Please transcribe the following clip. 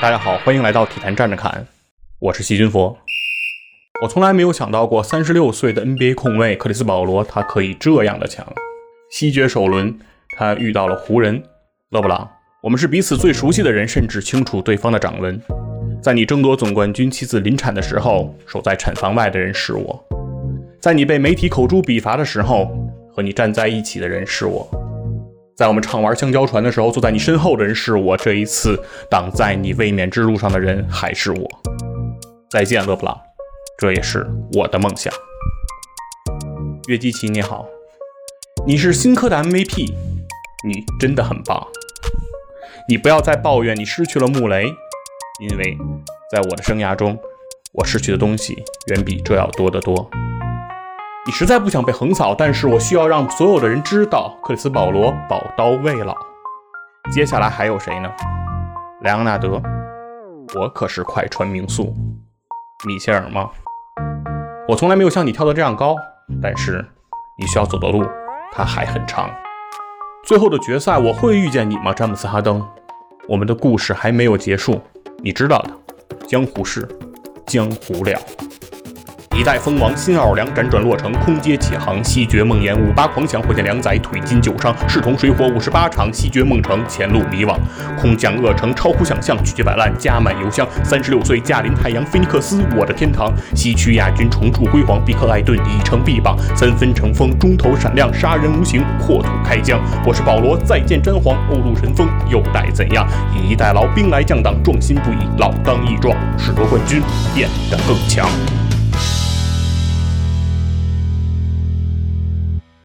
大家好，欢迎来到体坛站着看，我是细菌佛。我从来没有想到过，三十六岁的 NBA 控卫克里斯保罗，他可以这样的强。西决首轮，他遇到了湖人勒布朗。我们是彼此最熟悉的人，甚至清楚对方的掌纹。在你争夺总冠军、妻子临产的时候，守在产房外的人是我；在你被媒体口诛笔伐的时候，和你站在一起的人是我；在我们畅玩香蕉船的时候，坐在你身后的人是我。这一次，挡在你卫冕之路上的人还是我。再见，勒布朗，这也是我的梦想。约基奇，你好，你是新科的 MVP，你真的很棒。你不要再抱怨你失去了穆雷。因为在我的生涯中，我失去的东西远比这要多得多。你实在不想被横扫，但是我需要让所有的人知道，克里斯保罗宝刀未老。接下来还有谁呢？莱昂纳德，我可是快船名宿。米切尔吗？我从来没有像你跳得这样高，但是你需要走的路，它还很长。最后的决赛，我会遇见你吗，詹姆斯哈登？我们的故事还没有结束。你知道的，江湖事，江湖了。一代封王新奥尔良辗转落成，空阶起航，西决梦魇，五八狂想，火箭良宰，腿筋旧伤，势同水火五十八场，西决梦成，前路迷惘，空降恶城，超乎想象，拒绝摆烂，加满油箱。三十六岁驾临太阳，菲尼克斯，我的天堂，西区亚军重铸辉煌，比克艾顿已成臂膀，三分成风，中投闪亮，杀人无形，扩土开疆。我是保罗，再见詹皇，欧陆神锋又待怎样？以逸待劳，兵来将挡，壮心不已，老当益壮，使得冠军变得更强。